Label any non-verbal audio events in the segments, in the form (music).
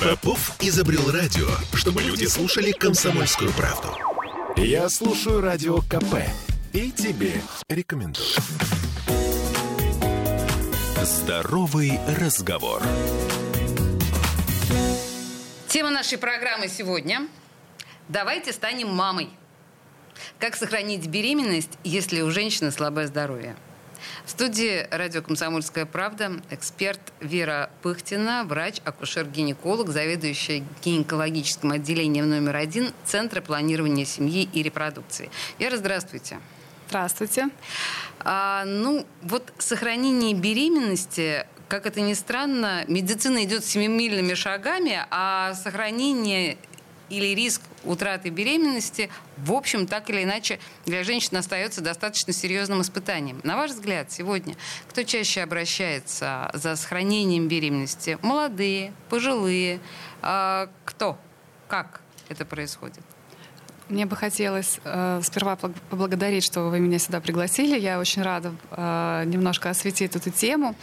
Попов изобрел радио, чтобы люди слушали комсомольскую правду. Я слушаю радио КП и тебе рекомендую. Здоровый разговор. Тема нашей программы сегодня «Давайте станем мамой». Как сохранить беременность, если у женщины слабое здоровье? В студии радио «Комсомольская правда» эксперт Вера Пыхтина, врач-акушер-гинеколог, заведующая гинекологическим отделением номер один Центра планирования семьи и репродукции. Вера, здравствуйте. Здравствуйте. А, ну, вот сохранение беременности как это ни странно, медицина идет семимильными шагами, а сохранение или риск утраты беременности, в общем, так или иначе, для женщин остается достаточно серьезным испытанием. На ваш взгляд, сегодня кто чаще обращается за сохранением беременности? Молодые, пожилые? А, кто? Как это происходит? Мне бы хотелось э, сперва поблагодарить, что вы меня сюда пригласили. Я очень рада э, немножко осветить эту тему.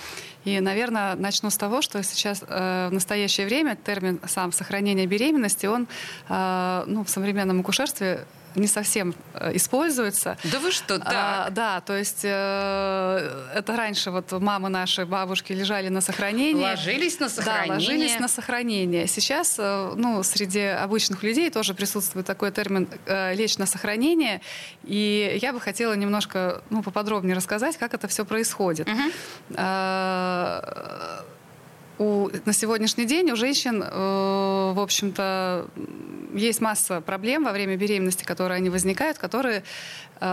И, наверное, начну с того, что сейчас э, в настоящее время термин сам сохранение беременности, он э, ну, в современном акушерстве не совсем э, используется. Да вы что, так? А, да, то есть э, это раньше вот мамы наши, бабушки лежали на сохранении. Ложились на сохранение. Да, ложились на сохранение. Сейчас, э, ну, среди обычных людей тоже присутствует такой термин э, «лечь на сохранение». И я бы хотела немножко, ну, поподробнее рассказать, как это все происходит. Угу. Э, у, на сегодняшний день у женщин, э, в общем-то, есть масса проблем во время беременности, которые они возникают, которые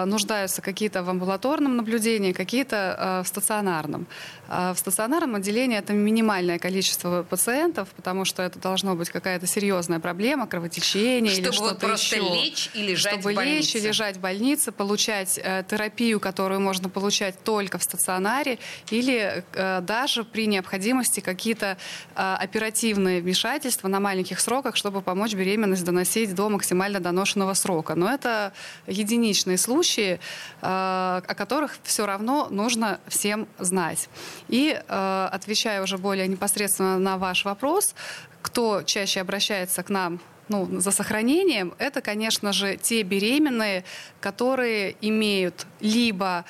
нуждаются какие-то в амбулаторном наблюдении, какие-то э, в стационарном. А в стационарном отделении это минимальное количество пациентов, потому что это должно быть какая-то серьезная проблема, кровотечение Чтобы или что-то вот просто еще. лечь и лежать Чтобы в больнице. лечь и лежать в больнице, получать э, терапию, которую можно получать только в стационаре, или э, даже при необходимости какие-то э, оперативные вмешательства на маленьких сроках, чтобы помочь беременность доносить до максимально доношенного срока. Но это единичные случаи случаи, э, о которых все равно нужно всем знать. И э, отвечая уже более непосредственно на ваш вопрос, кто чаще обращается к нам ну, за сохранением, это, конечно же, те беременные, которые имеют либо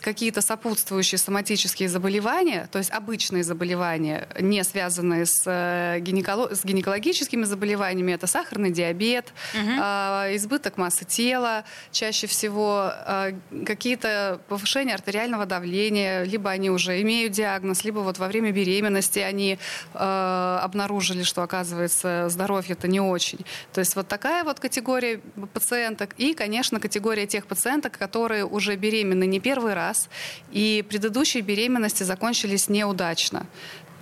какие-то сопутствующие соматические заболевания, то есть обычные заболевания, не связанные с, э, гинеколо- с гинекологическими заболеваниями, это сахарный диабет, угу. э, избыток массы тела, чаще всего э, какие-то повышения артериального давления, либо они уже имеют диагноз, либо вот во время беременности они э, обнаружили, что, оказывается, здоровье это не очень. То есть вот такая вот категория пациенток и, конечно, категория тех пациенток, которые уже беременны не первый первый раз, и предыдущие беременности закончились неудачно.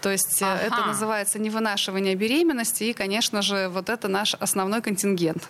То есть э, ага. это называется невынашивание беременности, и, конечно же, вот это наш основной контингент.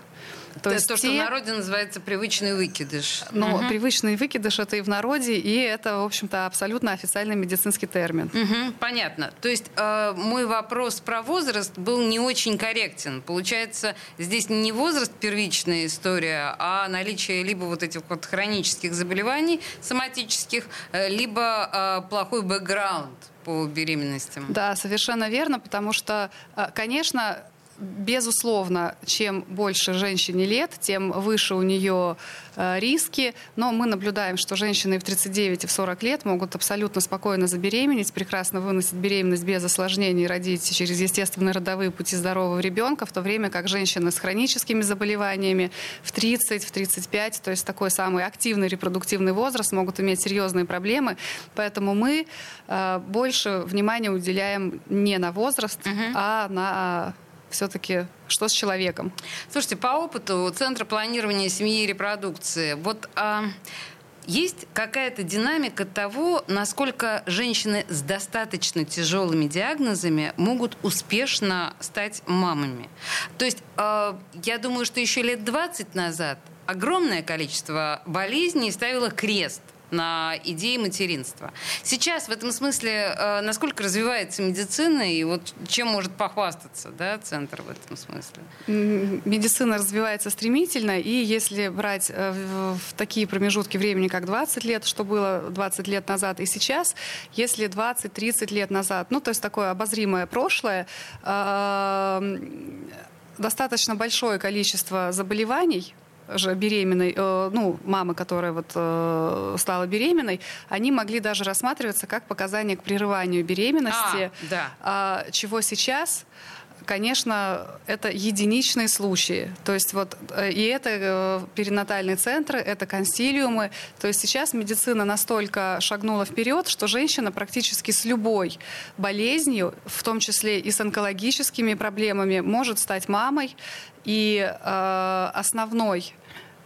То, есть то, те... что в народе называется привычный выкидыш. Ну, угу. привычный выкидыш это и в народе, и это, в общем-то, абсолютно официальный медицинский термин. Угу, понятно. То есть э, мой вопрос про возраст был не очень корректен. Получается, здесь не возраст первичная история, а наличие либо вот этих вот хронических заболеваний соматических, э, либо э, плохой бэкграунд по беременностям. Да, совершенно верно, потому что, э, конечно, Безусловно, чем больше женщине лет, тем выше у нее э, риски. Но мы наблюдаем, что женщины в 39 и в 40 лет могут абсолютно спокойно забеременеть, прекрасно выносить беременность без осложнений, родить через естественные родовые пути здорового ребенка, в то время как женщины с хроническими заболеваниями в 30, в 35, то есть такой самый активный репродуктивный возраст, могут иметь серьезные проблемы. Поэтому мы э, больше внимания уделяем не на возраст, угу. а на все-таки что с человеком. Слушайте, по опыту Центра планирования семьи и репродукции, вот а, есть какая-то динамика того, насколько женщины с достаточно тяжелыми диагнозами могут успешно стать мамами. То есть а, я думаю, что еще лет 20 назад огромное количество болезней ставило крест на идее материнства. Сейчас в этом смысле э, насколько развивается медицина и вот чем может похвастаться да, центр в этом смысле? Медицина развивается стремительно, и если брать э, в такие промежутки времени, как 20 лет, что было 20 лет назад и сейчас, если 20-30 лет назад, ну то есть такое обозримое прошлое, э, достаточно большое количество заболеваний же беременной, э, ну, мамы, которая вот э, стала беременной, они могли даже рассматриваться как показания к прерыванию беременности, а, да. а, чего сейчас конечно, это единичные случаи. То есть вот э, и это э, перинатальные центры, это консилиумы. То есть сейчас медицина настолько шагнула вперед, что женщина практически с любой болезнью, в том числе и с онкологическими проблемами, может стать мамой. И э, основной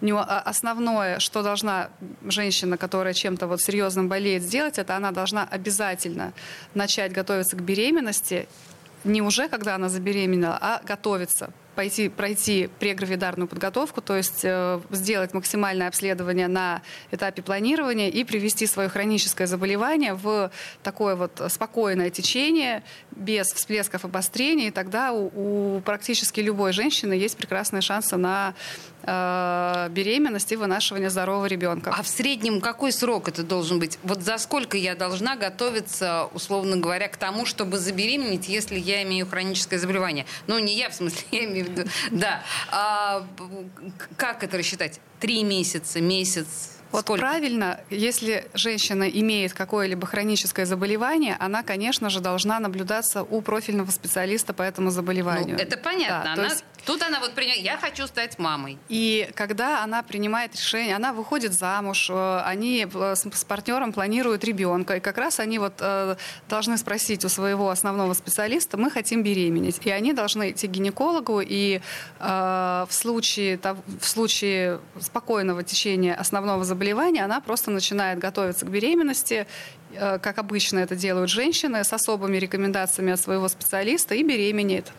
а, основное, что должна женщина, которая чем-то вот серьезным болеет, сделать, это она должна обязательно начать готовиться к беременности не уже, когда она забеременела, а готовиться пойти, пройти прегравидарную подготовку, то есть э, сделать максимальное обследование на этапе планирования и привести свое хроническое заболевание в такое вот спокойное течение, без всплесков обострения, и тогда у, у практически любой женщины есть прекрасные шансы на э, беременность и вынашивание здорового ребенка. А в среднем какой срок это должен быть? Вот за сколько я должна готовиться, условно говоря, к тому, чтобы забеременеть, если я имею хроническое заболевание? Ну, не я, в смысле, (laughs) я имею в виду, да. А, как это рассчитать? Три месяца, месяц? Вот Сколько? правильно, если женщина имеет какое-либо хроническое заболевание, она, конечно же, должна наблюдаться у профильного специалиста по этому заболеванию. Ну, это понятно. Да, она, есть... Тут она вот принимает, я хочу стать мамой. И когда она принимает решение, она выходит замуж, э, они э, с партнером планируют ребенка, и как раз они вот э, должны спросить у своего основного специалиста, мы хотим беременеть. И они должны идти к гинекологу, и в случае, в случае спокойного течения основного заболевания заболевания, она просто начинает готовиться к беременности, э, как обычно это делают женщины, с особыми рекомендациями от своего специалиста и беременеет.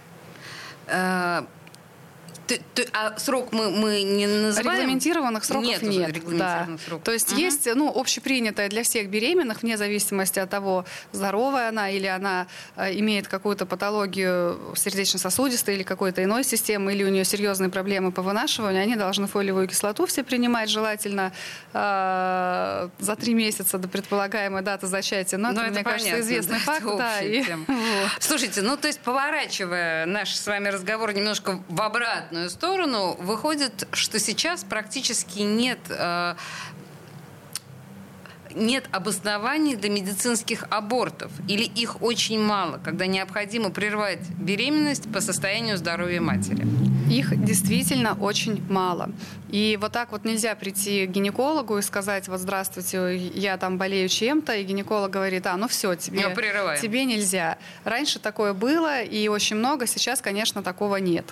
Ты, ты, а срок мы, мы не называем? Регламентированных сроков нет. нет регламентированных да. сроков. То есть угу. есть ну, общепринятая для всех беременных, вне зависимости от того, здоровая она или она э, имеет какую-то патологию сердечно-сосудистой или какой-то иной системы, или у нее серьезные проблемы по вынашиванию, они должны фолиевую кислоту все принимать, желательно э, за три месяца до предполагаемой даты зачатия. Но, Но это, это мне понятно, кажется, известный да, факт. Да, и... (laughs) Слушайте, ну то есть поворачивая наш с вами разговор немножко в обратную обратную сторону, выходит, что сейчас практически нет э, нет обоснований для медицинских абортов или их очень мало, когда необходимо прервать беременность по состоянию здоровья матери? Их действительно очень мало. И вот так вот нельзя прийти к гинекологу и сказать, вот здравствуйте, я там болею чем-то, и гинеколог говорит, а, ну все, тебе, ну, тебе нельзя. Раньше такое было, и очень много, сейчас, конечно, такого нет.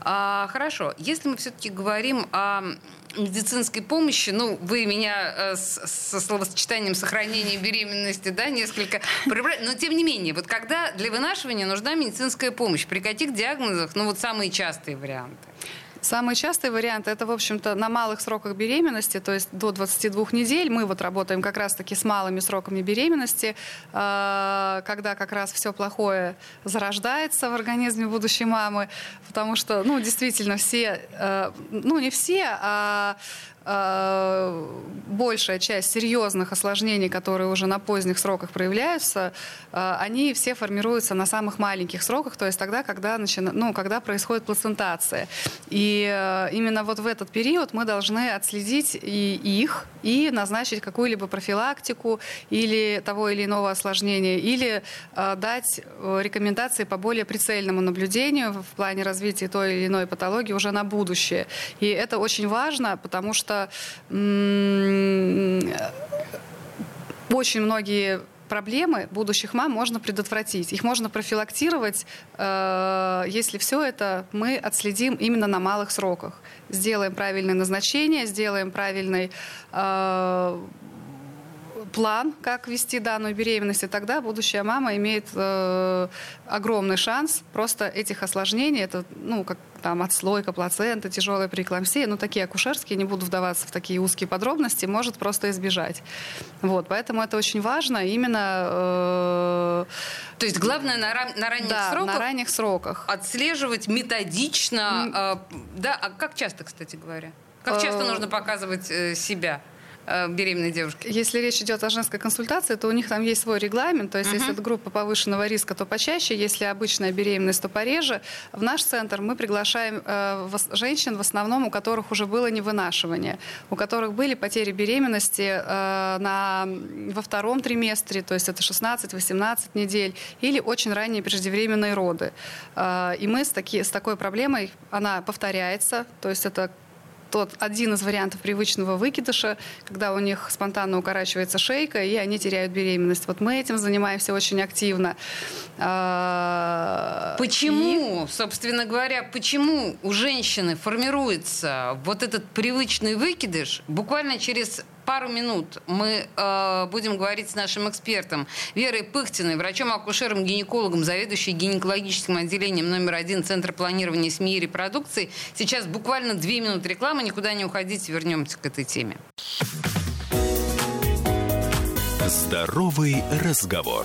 А, хорошо, если мы все-таки говорим о медицинской помощи, ну, вы меня э, со словосочетанием сохранения беременности, да, несколько прибрали, но тем не менее, вот когда для вынашивания нужна медицинская помощь, при каких диагнозах, ну, вот самые частые варианты? Самый частый вариант это, в общем-то, на малых сроках беременности, то есть до 22 недель. Мы вот работаем как раз-таки с малыми сроками беременности, а, когда как раз все плохое зарождается в организме будущей мамы, потому что, ну, действительно, все, э, ну, не все, а большая часть серьезных осложнений, которые уже на поздних сроках проявляются, э, они все формируются на самых маленьких сроках, то есть тогда, когда, начина... ну, когда происходит плацентация. И э, именно вот в этот период мы должны отследить и их, и назначить какую-либо профилактику или того или иного осложнения, или дать рекомендации по более прицельному наблюдению в плане развития той или иной патологии уже на будущее. И это очень важно, потому что очень многие проблемы будущих мам можно предотвратить. Их можно профилактировать, э, если все это мы отследим именно на малых сроках. Сделаем правильное назначение, сделаем правильный э, план, как вести данную беременность, и тогда будущая мама имеет э, огромный шанс просто этих осложнений, это, ну, как там отслойка плацента, тяжелая преэклампсия, ну, такие акушерские, не буду вдаваться в такие узкие подробности, может просто избежать. Вот, поэтому это очень важно именно... Э, То есть главное на, на ранних да, сроках? на ранних сроках. Отслеживать методично. Э, да, а как часто, кстати говоря? Как часто э, нужно показывать э, себя? Э, беременной девушки? Если речь идет о женской консультации, то у них там есть свой регламент. То есть, uh-huh. если это группа повышенного риска, то почаще. Если обычная беременность, то пореже. В наш центр мы приглашаем э, женщин, в основном у которых уже было невынашивание, у которых были потери беременности э, на, во втором триместре, то есть это 16-18 недель, или очень ранние преждевременные роды. И мы с, таки, с такой проблемой, она повторяется, то есть это тот один из вариантов привычного выкидыша, когда у них спонтанно укорачивается шейка, и они теряют беременность. Вот мы этим занимаемся очень активно. А, почему, и... собственно говоря, почему у женщины формируется вот этот привычный выкидыш буквально через пару минут мы э, будем говорить с нашим экспертом Верой Пыхтиной, врачом-акушером, гинекологом, заведующей гинекологическим отделением номер один Центра планирования семьи и репродукции. Сейчас буквально две минуты рекламы, никуда не уходите, вернемся к этой теме. Здоровый разговор.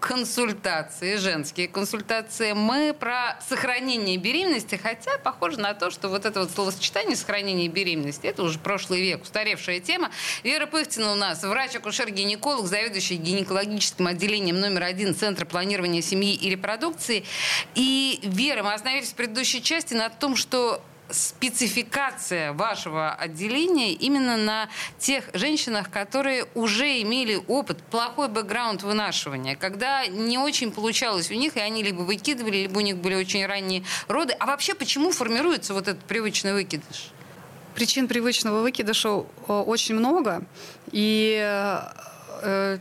консультации, женские консультации. Мы про сохранение беременности, хотя похоже на то, что вот это вот словосочетание сохранение беременности, это уже прошлый век, устаревшая тема. Вера Пыхтина у нас, врач-акушер-гинеколог, заведующий гинекологическим отделением номер один Центра планирования семьи и репродукции. И, Вера, мы остановились в предыдущей части на том, что спецификация вашего отделения именно на тех женщинах, которые уже имели опыт, плохой бэкграунд вынашивания, когда не очень получалось у них, и они либо выкидывали, либо у них были очень ранние роды. А вообще почему формируется вот этот привычный выкидыш? Причин привычного выкидыша очень много. И э,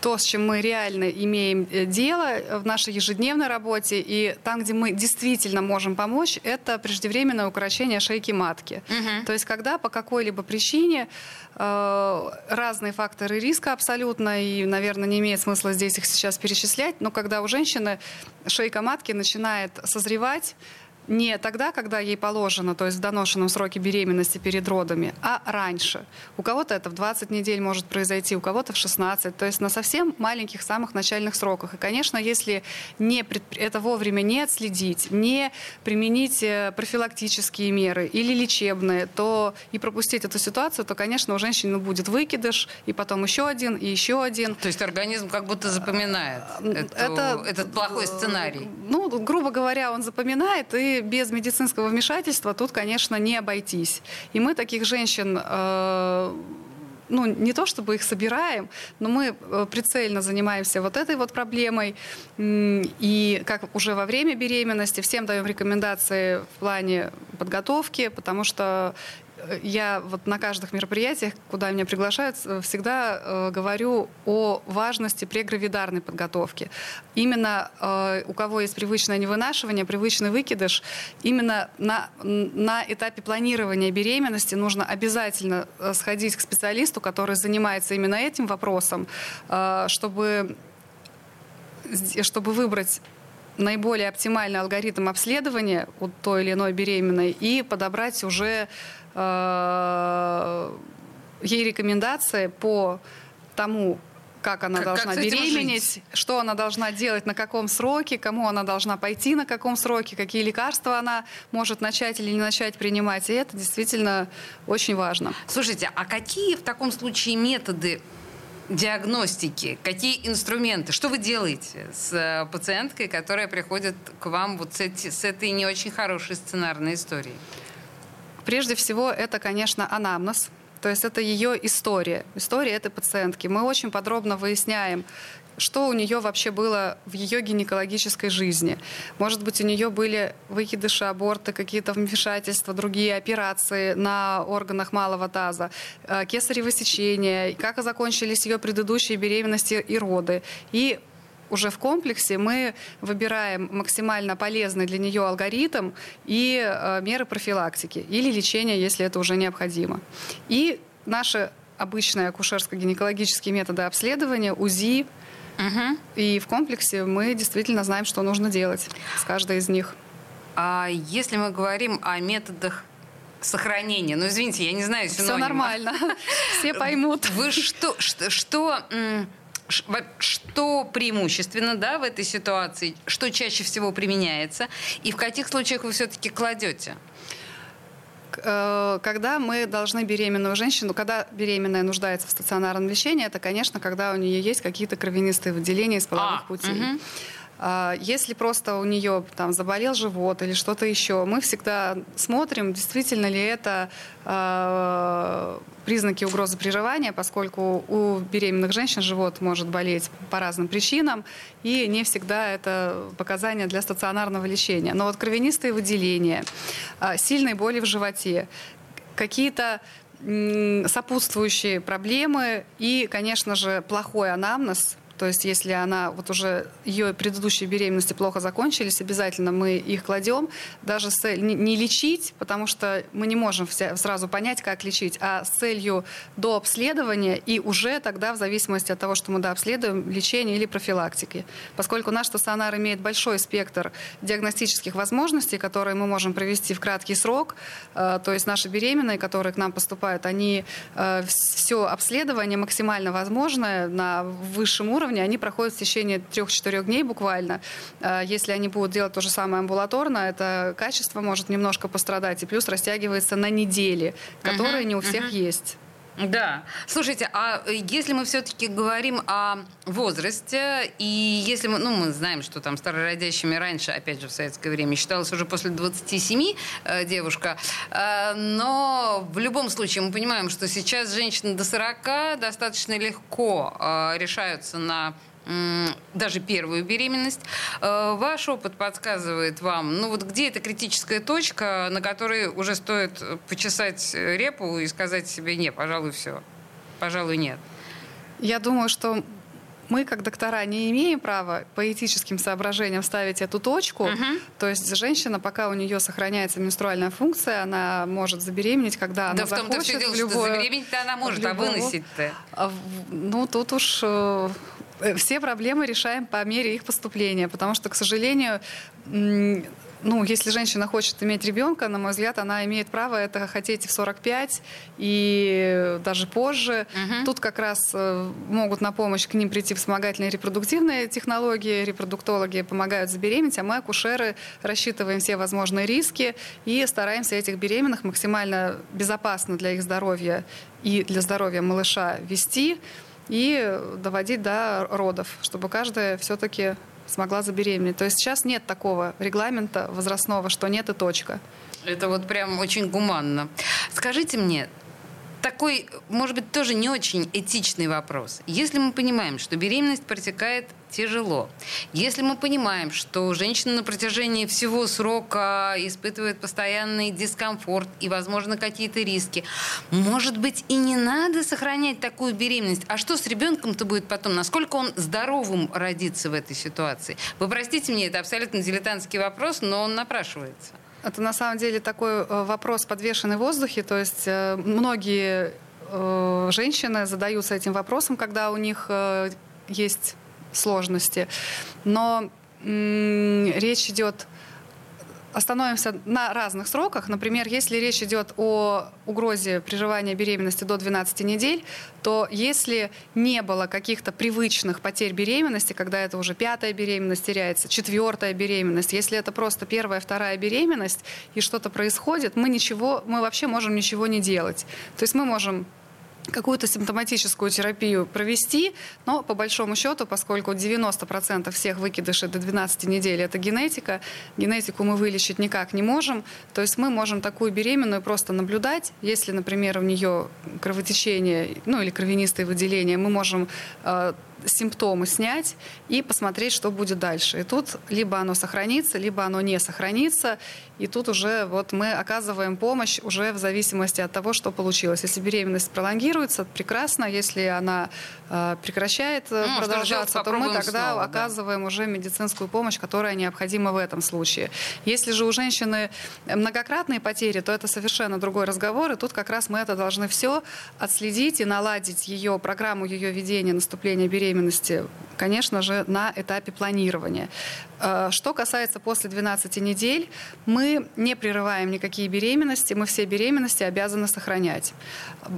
то, с чем мы реально имеем э, дело в нашей ежедневной работе, и там, где мы действительно можем помочь, это преждевременное укорочение шейки матки. Угу. То есть, когда по какой-либо причине э, разные факторы риска абсолютно, и, наверное, не имеет смысла здесь их сейчас перечислять, но когда у женщины шейка матки начинает созревать, не тогда, когда ей положено, то есть в доношенном сроке беременности перед родами, а раньше. У кого-то это в 20 недель может произойти, у кого-то в 16, то есть на совсем маленьких самых начальных сроках. И, конечно, если не пред... это вовремя не отследить, не применить э, профилактические меры или лечебные, то и пропустить эту ситуацию, то, конечно, у женщины будет выкидыш, и потом еще один, и еще один. То есть организм как будто запоминает эту, это, этот плохой сценарий? Ну, грубо говоря, он запоминает, и без медицинского вмешательства тут, конечно, не обойтись. И мы таких женщин э, ну, не то чтобы их собираем, но мы э, прицельно занимаемся вот этой вот проблемой. И как уже во время беременности всем даем рекомендации в плане подготовки, потому что я вот на каждых мероприятиях, куда меня приглашают, э, всегда э, говорю о важности прегравидарной подготовки. Именно э, у кого есть привычное невынашивание, привычный выкидыш, именно на, на этапе планирования беременности нужно обязательно э, сходить к специалисту, который занимается именно этим вопросом, э, чтобы, чтобы выбрать наиболее оптимальный алгоритм обследования у той или иной беременной и подобрать уже э, ей рекомендации по тому, как она как, должна как беременеть, что она должна делать, на каком сроке, кому она должна пойти, на каком сроке, какие лекарства она может начать или не начать принимать. И это действительно очень важно. Слушайте, а какие в таком случае методы диагностики? Какие инструменты? Что вы делаете с э, пациенткой, которая приходит к вам вот с, эти, с этой не очень хорошей сценарной историей? Прежде всего, это, конечно, анамнез. То есть это ее история, история этой пациентки. Мы очень подробно выясняем, что у нее вообще было в ее гинекологической жизни. Может быть, у нее были выкидыши, аборты, какие-то вмешательства, другие операции на органах малого таза, э, кесарево сечение, как закончились ее предыдущие беременности и роды. И уже в комплексе мы выбираем максимально полезный для нее алгоритм и э, меры профилактики или лечения, если это уже необходимо. И наши обычные акушерско-гинекологические методы обследования, УЗИ, угу. и в комплексе мы действительно знаем, что нужно делать с каждой из них. А если мы говорим о методах сохранения. Ну, извините, я не знаю синонима. Все нормально. (laughs) Все поймут. Вы что, что, что что преимущественно да, в этой ситуации, что чаще всего применяется, и в каких случаях вы все-таки кладете? Э, когда мы должны беременную женщину, когда беременная нуждается в стационарном лечении, это, конечно, когда у нее есть какие-то кровянистые выделения из половых а, путей. Угу. А, если просто у нее там заболел живот или что-то еще, мы всегда смотрим, действительно ли это э, признаки угрозы приживания, поскольку у беременных женщин живот может болеть по разным причинам, и не всегда это показания для стационарного лечения. Но вот кровянистые выделения, э, сильные боли в животе, какие-то сопутствующие проблемы и, конечно же, плохой анамнез, то есть если она вот уже ее предыдущие беременности плохо закончились, обязательно мы их кладем. Даже с не, не лечить, потому что мы не можем вся, сразу понять, как лечить, а с целью до обследования и уже тогда в зависимости от того, что мы дообследуем, лечение или профилактики. Поскольку наш стационар имеет большой спектр диагностических возможностей, которые мы можем провести в краткий срок, э, то есть наши беременные, которые к нам поступают, они э, все обследование максимально возможное на высшем уровне уровне, они проходят в течение трех-четырех дней буквально. Э, если они будут делать то же самое амбулаторно, это качество может немножко пострадать, и плюс растягивается на недели, которые uh-huh, не у всех uh-huh. есть. Да. Слушайте, а если мы все-таки говорим о возрасте, и если мы, ну, мы знаем, что там старородящими раньше, опять же, в советское время считалось уже после 27 э, девушка, э, но в любом случае мы понимаем, что сейчас женщины до 40 достаточно легко э, решаются на даже первую беременность. Э, ваш опыт подсказывает вам, ну вот где эта критическая точка, на которой уже стоит почесать репу и сказать себе, не, пожалуй, все, пожалуй, нет. Я думаю, что мы, как доктора, не имеем права по этическим соображениям ставить эту точку. Угу. То есть женщина, пока у нее сохраняется менструальная функция, она может забеременеть, когда да она захочет. Да в том-то все дело, любое... что забеременеть-то она может, а любого... а выносить-то? Ну, тут уж Э, все проблемы решаем по мере их поступления, потому что, к сожалению, ну, если женщина хочет иметь ребенка, на мой взгляд, она имеет право это хотеть в 45 и даже позже. Угу. Тут как раз э, могут на помощь к ним прийти вспомогательные репродуктивные технологии, репродуктологи помогают забеременеть, а мы, акушеры, рассчитываем все возможные риски и стараемся этих беременных максимально безопасно для их здоровья и для здоровья малыша вести и доводить до родов, чтобы каждая все-таки смогла забеременеть. То есть сейчас нет такого регламента возрастного, что нет и точка. Это вот прям очень гуманно. Скажите мне, такой, может быть, тоже не очень этичный вопрос. Если мы понимаем, что беременность протекает тяжело, если мы понимаем, что женщина на протяжении всего срока испытывает постоянный дискомфорт и, возможно, какие-то риски, может быть, и не надо сохранять такую беременность. А что с ребенком-то будет потом? Насколько он здоровым родится в этой ситуации? Вы простите мне, это абсолютно дилетантский вопрос, но он напрашивается. Это на самом деле такой э, вопрос подвешенный в воздухе. То есть э, многие э, женщины задаются этим вопросом, когда у них есть сложности. Но речь идет остановимся на разных сроках. Например, если речь идет о угрозе приживания беременности до 12 недель, то если не было каких-то привычных потерь беременности, когда это уже пятая беременность теряется, четвертая беременность, если это просто первая, вторая беременность и что-то происходит, мы ничего, мы вообще можем ничего не делать. То есть мы можем какую-то симптоматическую терапию провести, но по большому счету, поскольку 90% всех выкидышей до 12 недель это генетика, генетику мы вылечить никак не можем, то есть мы можем такую беременную просто наблюдать, если, например, у нее кровотечение, ну или кровянистые выделения, мы можем э, симптомы снять и посмотреть, что будет дальше. И тут либо оно сохранится, либо оно не сохранится. И тут уже вот мы оказываем помощь уже в зависимости от того, что получилось. Если беременность пролонгируется, прекрасно. Если она э, прекращает э, ну, продолжаться, то мы тогда снова, оказываем да. уже медицинскую помощь, которая необходима в этом случае. Если же у женщины многократные потери, то это совершенно другой разговор. И тут как раз мы это должны все отследить и наладить ее программу ее ведения наступления беременности, конечно же, на этапе планирования. Э, что касается после 12 недель, мы не прерываем никакие беременности, мы все беременности обязаны сохранять.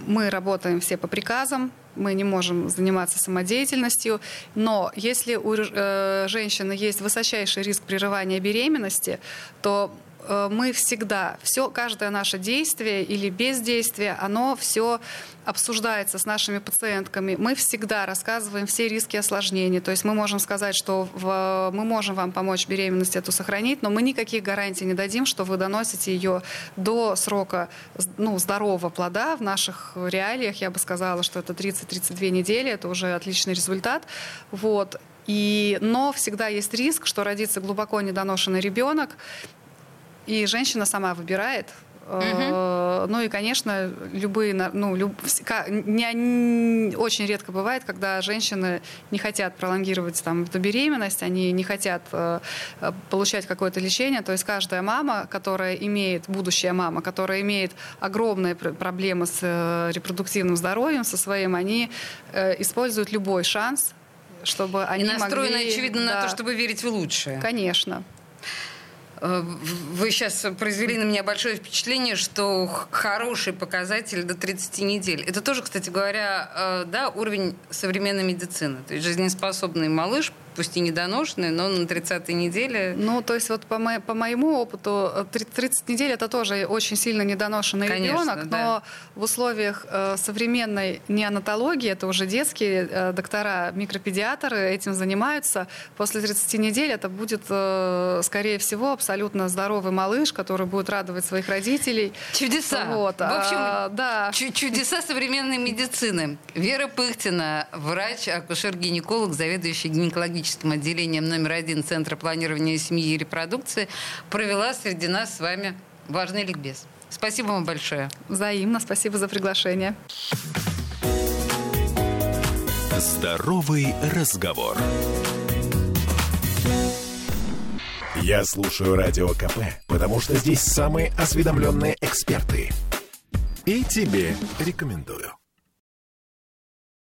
Мы работаем все по приказам, мы не можем заниматься самодеятельностью, но если у э, женщины есть высочайший риск прерывания беременности, то мы всегда, все, каждое наше действие или бездействие, оно все обсуждается с нашими пациентками. Мы всегда рассказываем все риски осложнений. То есть мы можем сказать, что в, мы можем вам помочь беременность эту сохранить, но мы никаких гарантий не дадим, что вы доносите ее до срока ну, здорового плода. В наших реалиях я бы сказала, что это 30-32 недели, это уже отличный результат. Вот. И, но всегда есть риск, что родится глубоко недоношенный ребенок, и женщина сама выбирает. Uh-huh. Ну и, конечно, любые, ну, люб, не, очень редко бывает, когда женщины не хотят пролонгировать там эту беременность, они не хотят э, получать какое-то лечение. То есть каждая мама, которая имеет, будущая мама, которая имеет огромные проблемы с э, репродуктивным здоровьем, со своим, они э, используют любой шанс, чтобы они и настроены, могли... очевидно, да, на то, чтобы верить в лучшее. Конечно. Э, вы сейчас произвели на меня большое впечатление, что хороший показатель до 30 недель. Это тоже, кстати говоря, э, да, уровень современной медицины. То есть жизнеспособный малыш пусть и недоношенный, но на 30-й неделе... Ну, то есть вот по, мо- по моему опыту 30 недель это тоже очень сильно недоношенный Конечно, ребенок, да. но в условиях э, современной неонатологии, это уже детские э, доктора, микропедиатры этим занимаются, после 30 недель это будет, э, скорее всего, абсолютно здоровый малыш, который будет радовать своих родителей. Чудеса! Вот. В общем, а, да. чудеса современной медицины. Вера Пыхтина, врач, акушер-гинеколог, заведующий гинекологическим гинекологическим отделением номер один Центра планирования семьи и репродукции, провела среди нас с вами важный ликбез. Спасибо вам большое. Взаимно. Спасибо за приглашение. Здоровый разговор. Я слушаю Радио КП, потому что здесь самые осведомленные эксперты. И тебе рекомендую.